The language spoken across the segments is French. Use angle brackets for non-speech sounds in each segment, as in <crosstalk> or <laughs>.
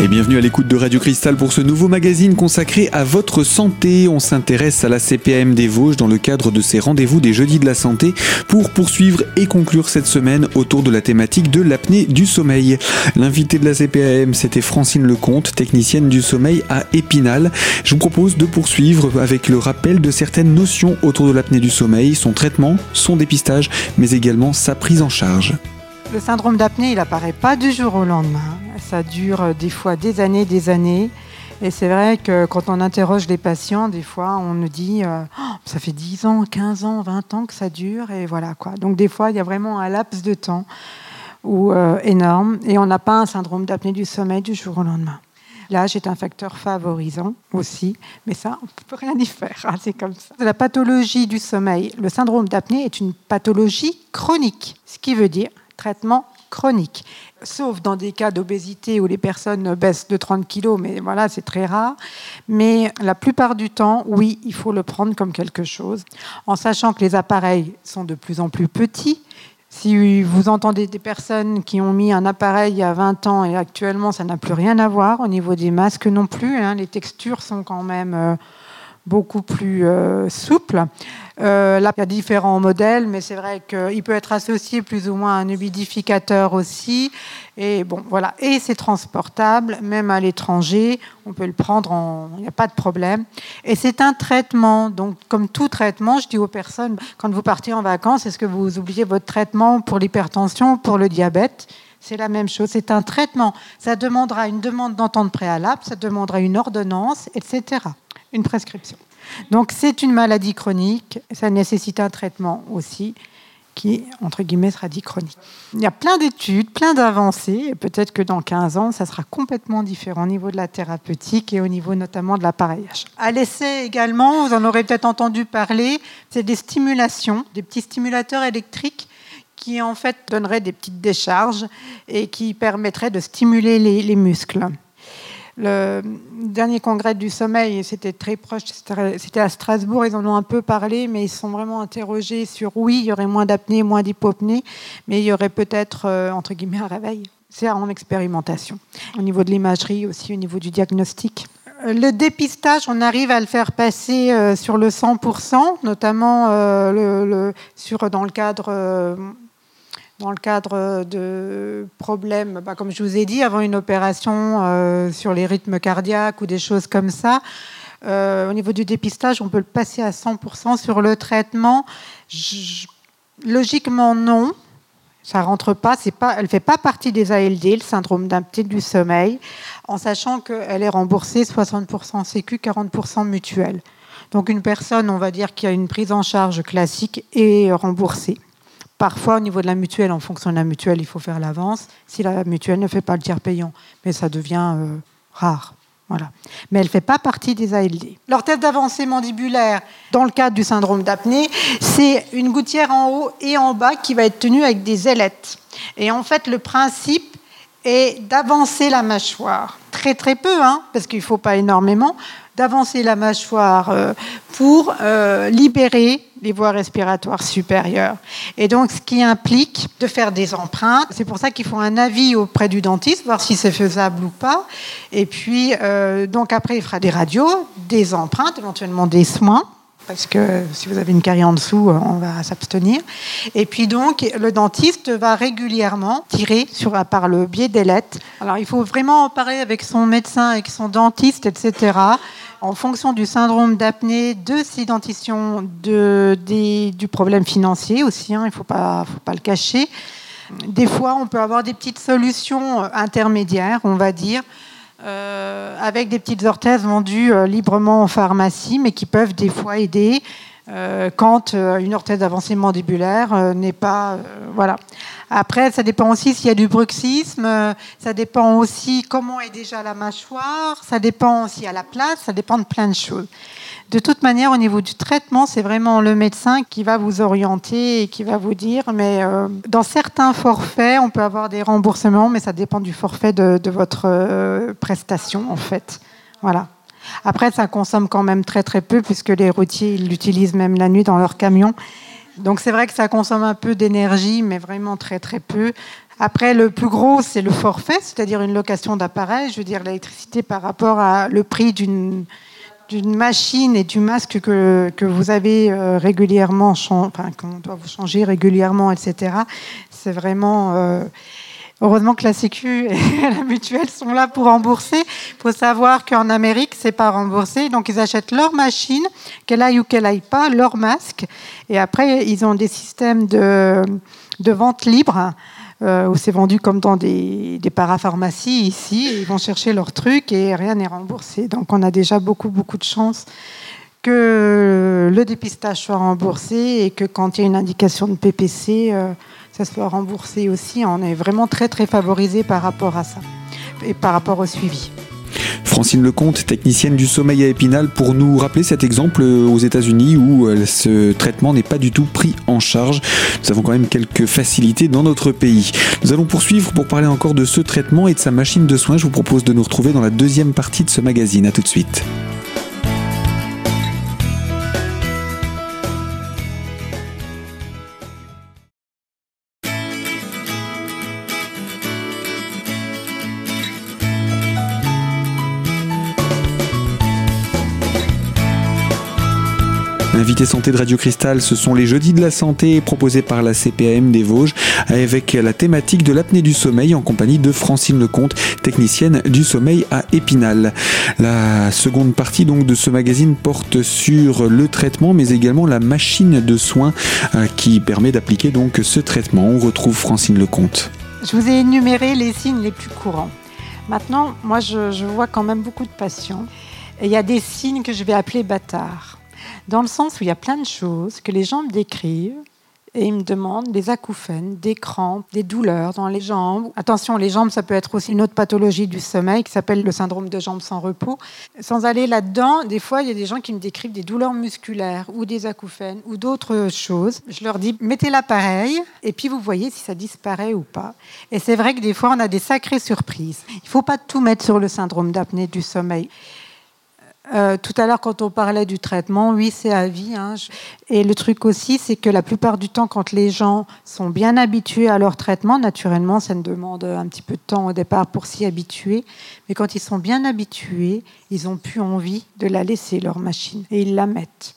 Et bienvenue à l'écoute de Radio Cristal pour ce nouveau magazine consacré à votre santé. On s'intéresse à la CPAM des Vosges dans le cadre de ces rendez-vous des jeudis de la santé pour poursuivre et conclure cette semaine autour de la thématique de l'apnée du sommeil. L'invité de la CPAM, c'était Francine Lecomte, technicienne du sommeil à Épinal. Je vous propose de poursuivre avec le rappel de certaines notions autour de l'apnée du sommeil, son traitement, son dépistage, mais également sa prise en charge. Le syndrome d'apnée, il apparaît pas du jour au lendemain. Ça dure euh, des fois des années, des années. Et c'est vrai que quand on interroge les patients, des fois, on nous dit euh, oh, ça fait 10 ans, 15 ans, 20 ans que ça dure. Et voilà quoi. Donc des fois, il y a vraiment un laps de temps où, euh, énorme. Et on n'a pas un syndrome d'apnée du sommeil du jour au lendemain. L'âge est un facteur favorisant aussi, mais ça, on ne peut rien y faire, hein, c'est comme ça. La pathologie du sommeil, le syndrome d'apnée est une pathologie chronique, ce qui veut dire traitement chronique. Sauf dans des cas d'obésité où les personnes baissent de 30 kg, mais voilà, c'est très rare. Mais la plupart du temps, oui, il faut le prendre comme quelque chose, en sachant que les appareils sont de plus en plus petits. Si vous entendez des personnes qui ont mis un appareil il y a 20 ans et actuellement ça n'a plus rien à voir au niveau des masques non plus, hein, les textures sont quand même euh, beaucoup plus euh, souple. Euh, là, il y a différents modèles, mais c'est vrai qu'il peut être associé plus ou moins à un humidificateur aussi. Et bon, voilà. Et c'est transportable, même à l'étranger. On peut le prendre, il n'y a pas de problème. Et c'est un traitement. Donc, comme tout traitement, je dis aux personnes, quand vous partez en vacances, est-ce que vous oubliez votre traitement pour l'hypertension, pour le diabète? C'est la même chose, c'est un traitement. Ça demandera une demande d'entente préalable, ça demandera une ordonnance, etc une prescription. Donc c'est une maladie chronique, ça nécessite un traitement aussi qui, entre guillemets, sera dit chronique. Il y a plein d'études, plein d'avancées, et peut-être que dans 15 ans, ça sera complètement différent au niveau de la thérapeutique et au niveau notamment de l'appareillage. À l'essai également, vous en aurez peut-être entendu parler, c'est des stimulations, des petits stimulateurs électriques qui en fait donneraient des petites décharges et qui permettraient de stimuler les muscles. Le dernier congrès du sommeil, c'était très proche, c'était à Strasbourg, ils en ont un peu parlé, mais ils sont vraiment interrogés sur oui, il y aurait moins d'apnée, moins d'hypopnée, mais il y aurait peut-être, euh, entre guillemets, un réveil. C'est en expérimentation. Au niveau de l'imagerie, aussi au niveau du diagnostic. Euh, le dépistage, on arrive à le faire passer euh, sur le 100%, notamment sur, dans le cadre dans le cadre de problèmes, bah, comme je vous ai dit, avant une opération euh, sur les rythmes cardiaques ou des choses comme ça. Euh, au niveau du dépistage, on peut le passer à 100% sur le traitement. logiquement, non. Ça rentre pas, c'est pas, elle fait pas partie des ALD, le syndrome d'apnée du sommeil, en sachant qu'elle est remboursée 60% Sécu, 40% mutuelle. Donc une personne, on va dire, qui a une prise en charge classique est remboursée. Parfois, au niveau de la mutuelle, en fonction de la mutuelle, il faut faire l'avance. Si la mutuelle ne fait pas le tiers payant, mais ça devient euh, rare. Voilà. Mais elle ne fait pas partie des ALD. L'orthèse d'avancée mandibulaire, dans le cadre du syndrome d'apnée, c'est une gouttière en haut et en bas qui va être tenue avec des ailettes. Et en fait, le principe est d'avancer la mâchoire. Très très peu, hein, parce qu'il ne faut pas énormément, d'avancer la mâchoire euh, pour euh, libérer les voies respiratoires supérieures. Et donc, ce qui implique de faire des empreintes. C'est pour ça qu'il faut un avis auprès du dentiste, voir si c'est faisable ou pas. Et puis, euh, donc après, il fera des radios, des empreintes, éventuellement des soins parce que si vous avez une carie en dessous, on va s'abstenir. Et puis donc, le dentiste va régulièrement tirer sur, par le biais des lettres. Alors, il faut vraiment en parler avec son médecin, avec son dentiste, etc en fonction du syndrome d'apnée, de ces dentitions, du problème financier aussi, hein, il ne faut pas, faut pas le cacher. Des fois, on peut avoir des petites solutions euh, intermédiaires, on va dire, euh, avec des petites orthèses vendues euh, librement en pharmacie, mais qui peuvent des fois aider quand une orthèse d'avancée mandibulaire n'est pas. voilà. Après, ça dépend aussi s'il y a du bruxisme, ça dépend aussi comment est déjà la mâchoire, ça dépend s'il y a la place, ça dépend de plein de choses. De toute manière, au niveau du traitement, c'est vraiment le médecin qui va vous orienter et qui va vous dire. Mais dans certains forfaits, on peut avoir des remboursements, mais ça dépend du forfait de, votre prestation, en fait. Voilà. Après, ça consomme quand même très très peu puisque les routiers ils l'utilisent même la nuit dans leur camion. Donc c'est vrai que ça consomme un peu d'énergie, mais vraiment très très peu. Après, le plus gros, c'est le forfait, c'est-à-dire une location d'appareil. Je veux dire, l'électricité par rapport à le prix d'une d'une machine et du masque que, que vous avez euh, régulièrement, enfin, qu'on doit vous changer régulièrement, etc. C'est vraiment. Euh, heureusement que la Sécu et <laughs> la mutuelle sont là pour rembourser. Il faut savoir qu'en Amérique, c'est pas remboursé. Donc, ils achètent leur machine, qu'elle aille ou qu'elle aille pas, leur masque. Et après, ils ont des systèmes de, vente libre euh, où c'est vendu comme dans des, parapharmacies ici. ils vont chercher leurs trucs et rien n'est remboursé. Donc on a déjà beaucoup, beaucoup de chance que le dépistage soit remboursé et que quand il y a une indication de PPC, euh, ça soit remboursé aussi. On est vraiment très, très favorisé par rapport à ça et par rapport au suivi. Francine Lecomte, technicienne du sommeil à Épinal, pour nous rappeler cet exemple aux États-Unis où euh, ce traitement n'est pas du tout pris en charge. Nous avons quand même quelques facilités dans notre pays. Nous allons poursuivre pour parler encore de ce traitement et de sa machine de soins. Je vous propose de nous retrouver dans la deuxième partie de ce magazine. A tout de suite. L'invité santé de Radio Cristal, ce sont les jeudis de la santé proposés par la CPAM des Vosges avec la thématique de l'apnée du sommeil en compagnie de Francine Lecomte, technicienne du sommeil à Épinal. La seconde partie de ce magazine porte sur le traitement mais également la machine de soins euh, qui permet d'appliquer donc ce traitement. On retrouve Francine Lecomte. Je vous ai énuméré les signes les plus courants. Maintenant, moi je, vois quand même beaucoup de patients. Il y a des signes que je vais appeler bâtards dans le sens où il y a plein de choses que les gens me décrivent et ils me demandent des acouphènes, des crampes, des douleurs dans les jambes. Attention, les jambes, ça peut être aussi une autre pathologie du sommeil qui s'appelle le syndrome de jambes sans repos. Sans aller là-dedans, des fois, il y a des gens qui me décrivent des douleurs musculaires ou des acouphènes ou d'autres choses. Je leur dis, mettez l'appareil et puis vous voyez si ça disparaît ou pas. Et c'est vrai que des fois, on a des sacrées surprises. Il ne faut pas tout mettre sur le syndrome d'apnée du sommeil. Euh, tout à l'heure, quand on parlait du traitement, oui, c'est à vie. Hein. Et le truc aussi, c'est que la plupart du temps, quand les gens sont bien habitués à leur traitement, naturellement, ça ne demande un petit peu de temps au départ pour s'y habituer. Mais quand ils sont bien habitués, ils n'ont plus envie de la laisser, leur machine. Et ils la mettent.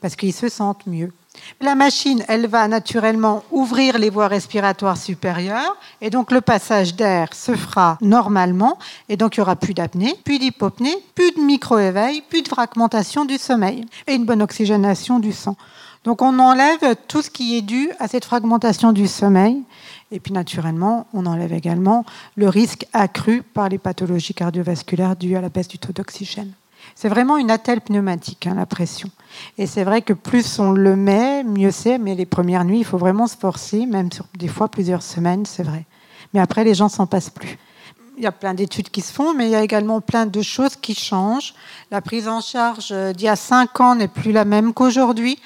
Parce qu'ils se sentent mieux. La machine, elle va naturellement ouvrir les voies respiratoires supérieures et donc le passage d'air se fera normalement et donc il n'y aura plus d'apnée, plus d'hypopnée, plus de micro-éveil, plus de fragmentation du sommeil et une bonne oxygénation du sang. Donc on enlève tout ce qui est dû à cette fragmentation du sommeil et puis naturellement on enlève également le risque accru par les pathologies cardiovasculaires dues à la baisse du taux d'oxygène. C'est vraiment une attelle pneumatique, hein, la pression. Et c'est vrai que plus on le met, mieux c'est. Mais les premières nuits, il faut vraiment se forcer, même sur des fois plusieurs semaines, c'est vrai. Mais après, les gens s'en passent plus. Il y a plein d'études qui se font, mais il y a également plein de choses qui changent. La prise en charge euh, d'il y a cinq ans n'est plus la même qu'aujourd'hui.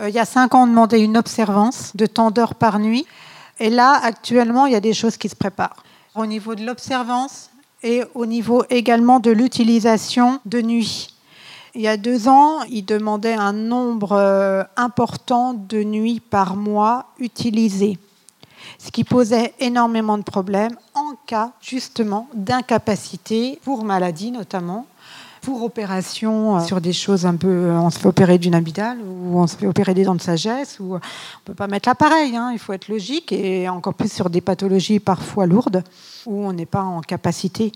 Euh, il y a cinq ans, on demandait une observance de temps d'heure par nuit. Et là, actuellement, il y a des choses qui se préparent. Au niveau de l'observance, et au niveau également de l'utilisation de nuit. Il y a deux ans, il demandait un nombre euh, important de nuits par mois utilisées, ce qui posait énormément de problèmes en cas justement d'incapacité pour maladie notamment pour opération euh, sur des choses un peu. Euh, on se fait opérer d'une amygdale ou on se fait opérer des dents de sagesse ou on peut pas mettre l'appareil. Hein, il faut être logique et encore plus sur des pathologies parfois lourdes où on n'est pas en capacité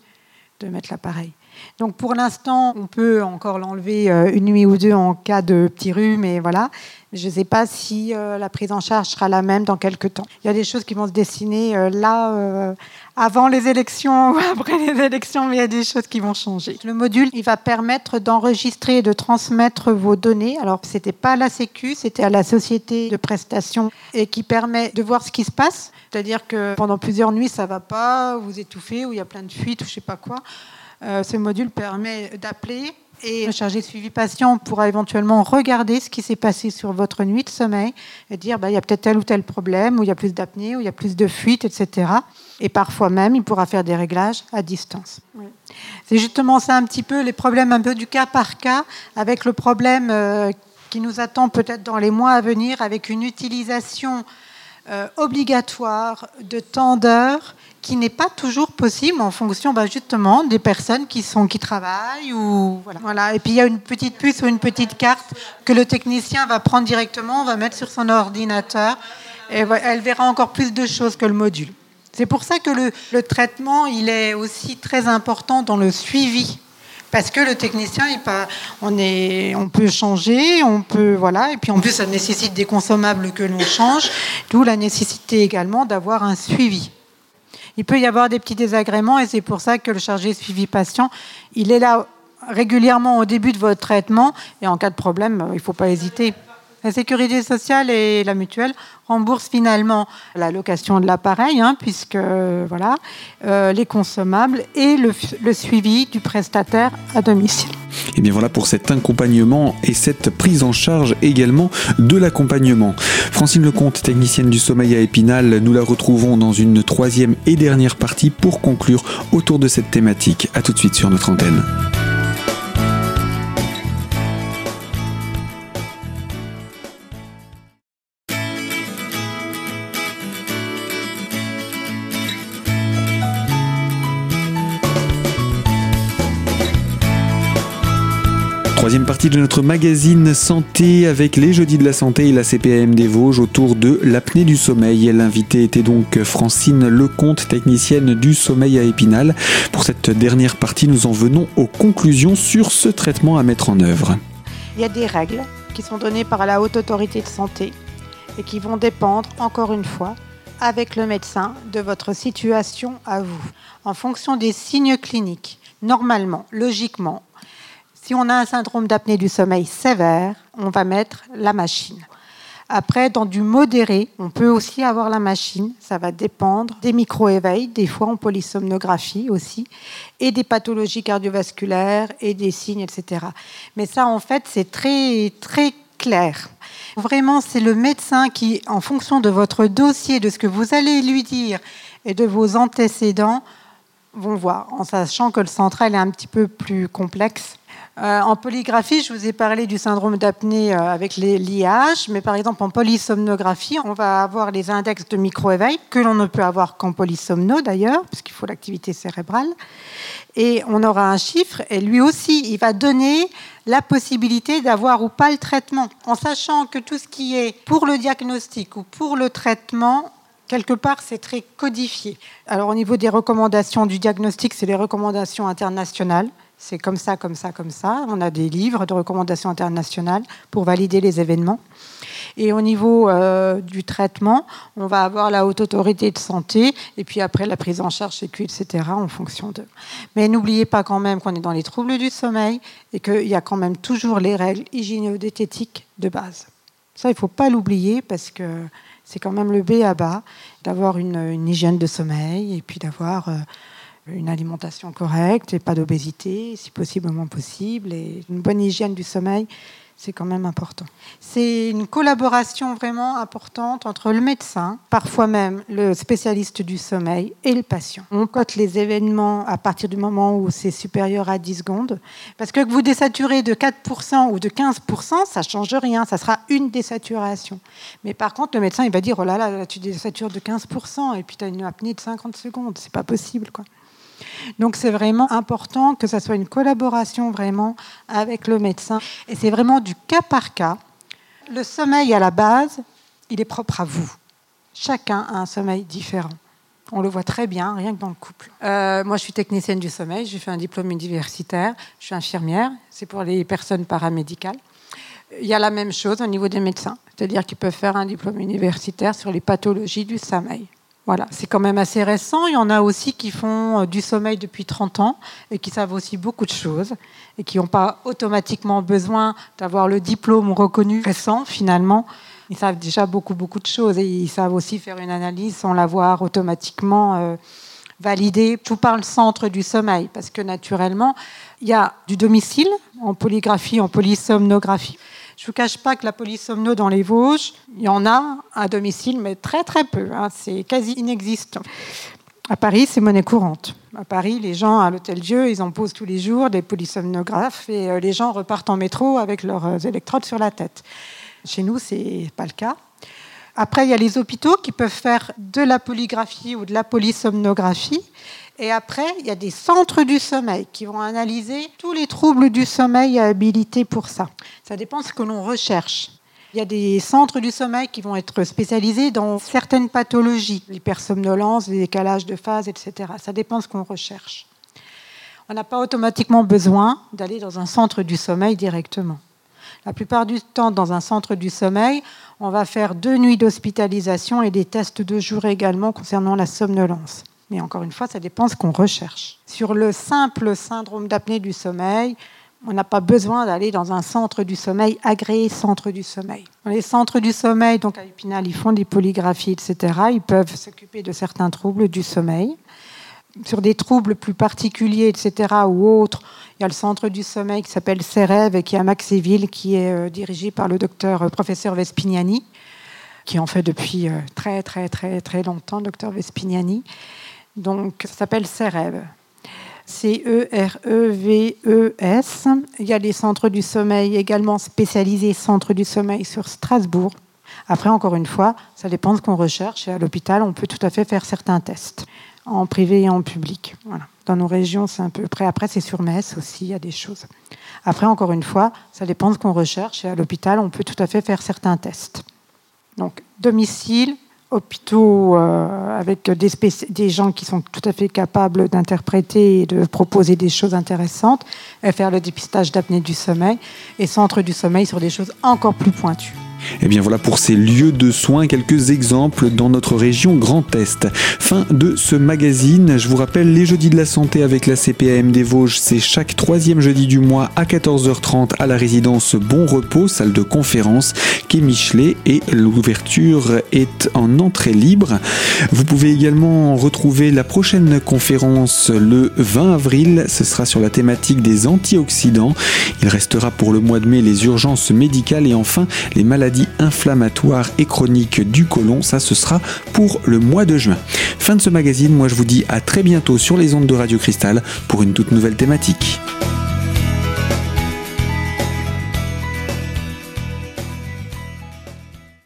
de mettre l'appareil. Donc pour l'instant, on peut encore l'enlever euh, une nuit ou deux en cas de petit rhume, et voilà. Je ne sais pas si euh, la prise en charge sera la même dans quelques temps. Il y a des choses qui vont se dessiner euh, là, avant les élections <laughs> ou après les élections, mais il y a des choses qui vont changer. Le module, il va permettre d'enregistrer et de transmettre vos données. Alors, ce n'était pas à la Sécu, c'était à la société de prestation et qui permet de voir ce qui se passe. C'est-à-dire que pendant plusieurs nuits, ça ne va pas, vous étouffez, ou il y a plein de fuites, ou je ne sais pas quoi. Euh, ce module permet d'appeler et le chargé de suivi patient pourra éventuellement regarder ce qui s'est passé sur votre nuit de sommeil et dire bah, il y a peut-être tel ou tel problème, ou il y a plus d'apnée, ou il y a plus de fuite, etc. Et parfois même, il pourra faire des réglages à distance. C'est justement ça un petit peu les problèmes un peu du cas par cas, avec le problème euh, qui nous attend peut-être dans les mois à venir, avec une utilisation euh, obligatoire de temps d'heure qui n'est pas toujours possible en fonction bah, justement des personnes qui, sont, qui travaillent. Ou, voilà. Et puis il y a une petite puce ou une petite carte que le technicien va prendre directement, va mettre sur son ordinateur et elle verra encore plus de choses que le module. C'est pour ça que le, le, traitement, il est aussi très important dans le suivi. Parce que le technicien, il pas, on, est, on peut changer, on peut, voilà, et puis en plus, ça nécessite des consommables que l'on change, d'où la nécessité également d'avoir un suivi il peut y avoir des petits désagréments et c'est pour ça que le chargé suivi patient, il est là régulièrement au début de votre traitement et en cas de problème, il ne faut pas hésiter. La sécurité sociale et la mutuelle remboursent finalement la location de l'appareil, hein, puisque voilà, euh, les consommables et le, le suivi du prestataire à domicile. Et bien voilà pour cet accompagnement et cette prise en charge également de l'accompagnement. Francine Lecomte, technicienne du sommeil à Épinal, nous la retrouvons dans une troisième et dernière partie pour conclure autour de cette thématique. A tout de suite sur notre antenne. Troisième partie de notre magazine Santé avec les Jeudis de la Santé et la CPAM des Vosges autour de l'apnée du sommeil. L'invitée était donc Francine Lecomte, technicienne du sommeil à Épinal. Pour cette dernière partie, nous en venons aux conclusions sur ce traitement à mettre en œuvre. Il y a des règles qui sont données par la Haute Autorité de Santé et qui vont dépendre, encore une fois, avec le médecin de votre situation à vous. En fonction des signes cliniques, normalement, logiquement, si on a un syndrome d'apnée du sommeil sévère, on va mettre la machine. Après, dans du modéré, on peut aussi avoir la machine. Ça va dépendre des micro-éveils, des fois en polysomnographie aussi, et des pathologies cardiovasculaires et des signes, etc. Mais ça, en fait, c'est très, très clair. Vraiment, c'est le médecin qui, en fonction de votre dossier, de ce que vous allez lui dire et de vos antécédents, vont voir, en sachant que le central est un petit peu plus complexe euh, en polygraphie, je vous ai parlé du syndrome d'apnée euh, avec l'IH, mais par exemple en polysomnographie, on va avoir les index de micro-éveil, que l'on ne peut avoir qu'en polysomno d'ailleurs, puisqu'il faut l'activité cérébrale. Et on aura un chiffre, et lui aussi, il va donner la possibilité d'avoir ou pas le traitement, en sachant que tout ce qui est pour le diagnostic ou pour le traitement, quelque part, c'est très codifié. Alors au niveau des recommandations du diagnostic, c'est les recommandations internationales. C'est comme ça, comme ça, comme ça. On a des livres de recommandations internationales pour valider les événements. Et au niveau euh, du traitement, on va avoir la haute autorité de santé et puis après la prise en charge sécu, etc. en fonction de. Mais n'oubliez pas quand même qu'on est dans les troubles du sommeil et qu'il y a quand même toujours les règles hygiéno-diététiques de base. Ça, il ne faut pas l'oublier parce que c'est quand même le B à bas d'avoir une, hygiène de sommeil et puis d'avoir. Euh, une alimentation correcte et pas d'obésité, si possiblement possible, et une bonne hygiène du sommeil, c'est quand même important. C'est une collaboration vraiment importante entre le médecin, parfois même le spécialiste du sommeil et le patient. On cote les événements à partir du moment où c'est supérieur à 10 secondes, parce que vous désaturez de 4% ou de 15%, ça change rien, ça sera une désaturation. Mais par contre, le médecin, il va dire, oh là là, là tu désatures de 15%, et puis tu as une apnée de 50 secondes, c'est pas possible, quoi. Donc c'est vraiment important que ça soit une collaboration vraiment avec le médecin. Et c'est vraiment du cas par cas. Le sommeil à la base, il est propre à vous. Chacun a un sommeil différent. On le voit très bien, rien que dans le couple. Euh, moi, je suis technicienne du sommeil, j'ai fait un diplôme universitaire, je suis infirmière, c'est pour les personnes paramédicales. Il y a la même chose au niveau des médecins, c'est-à-dire qu'ils peuvent faire un diplôme universitaire sur les pathologies du sommeil. Voilà, c'est quand même assez récent. Il y en a aussi qui font euh, du sommeil depuis 30 ans et qui savent aussi beaucoup de choses et qui n'ont pas automatiquement besoin d'avoir le diplôme reconnu récent finalement. Ils savent déjà beaucoup, beaucoup de choses et ils savent aussi faire une analyse sans l'avoir automatiquement euh, validée. tout par le centre du sommeil parce que naturellement, il y a du domicile en polygraphie, en polysomnographie. Je ne vous cache pas que la polysomno dans les Vosges, il y en a à domicile, mais très très peu. Hein. c'est quasi inexistant. À Paris, c'est monnaie courante. À Paris, les gens à l'Hôtel Dieu, ils en posent tous les jours des polysomnographes et euh, les gens repartent en métro avec leurs euh, électrodes sur la tête. Chez nous, c'est pas le cas. Après, il y a les hôpitaux qui peuvent faire de la polygraphie ou de la polysomnographie. Et après, il y a des centres du sommeil qui vont analyser tous les troubles du sommeil habilités pour ça. Ça dépend de ce que l'on recherche. Il y a des centres du sommeil qui vont être spécialisés dans certaines pathologies, l'hypersomnolence, les décalages de phase, etc. Ça dépend de ce qu'on recherche. On n'a pas automatiquement besoin d'aller dans un centre du sommeil directement. La plupart du temps, dans un centre du sommeil, on va faire deux nuits d'hospitalisation et des tests de jour également concernant la somnolence. Mais encore une fois, ça dépend de ce qu'on recherche. Sur le simple syndrome d'apnée du sommeil, on n'a pas besoin d'aller dans un centre du sommeil agréé centre du sommeil. Les centres du sommeil, donc à Épinal, ils font des polygraphies, etc. Ils peuvent s'occuper de certains troubles du sommeil. Sur des troubles plus particuliers, etc., ou autres, il y a le centre du sommeil qui s'appelle CEREV et qui est à Maxéville, qui est euh, dirigé par le docteur euh, professeur Vespignani, qui en fait depuis euh, très, très, très, très longtemps, docteur Vespignani. Donc, ça s'appelle CEREV. C-E-R-E-V-E-S. Il y a les centres du sommeil également spécialisés, centres du sommeil sur Strasbourg. Après, encore une fois, ça dépend de ce qu'on recherche. Et à l'hôpital, on peut tout à fait faire certains tests, en privé et en public. Voilà. Dans nos régions, c'est un peu près. Après, c'est sur Metz aussi, il y a des choses. Après, encore une fois, ça dépend de ce qu'on recherche. Et à l'hôpital, on peut tout à fait faire certains tests. Donc, domicile, hôpitaux euh, avec des, des, gens qui sont tout à fait capables d'interpréter et de proposer des choses intéressantes, et faire le dépistage d'apnée du sommeil, et centre du sommeil sur des choses encore plus pointues. Et eh bien voilà pour ces lieux de soins, quelques exemples dans notre région Grand Est. Fin de ce magazine. Je vous rappelle, les jeudis de la santé avec la CPAM des Vosges, c'est chaque troisième jeudi du mois à 14h30 à la résidence Bon Repos, salle de conférence, quai Michelet, et l'ouverture est en entrée libre. Vous pouvez également retrouver la prochaine conférence le 20 avril. Ce sera sur la thématique des antioxydants. Il restera pour le mois de mai les urgences médicales et enfin les maladies inflammatoire et chronique du côlon. Ça, ce sera pour le mois de juin. Fin de ce magazine. Moi, je vous dis à très bientôt sur les ondes de Radio Cristal pour une toute nouvelle thématique.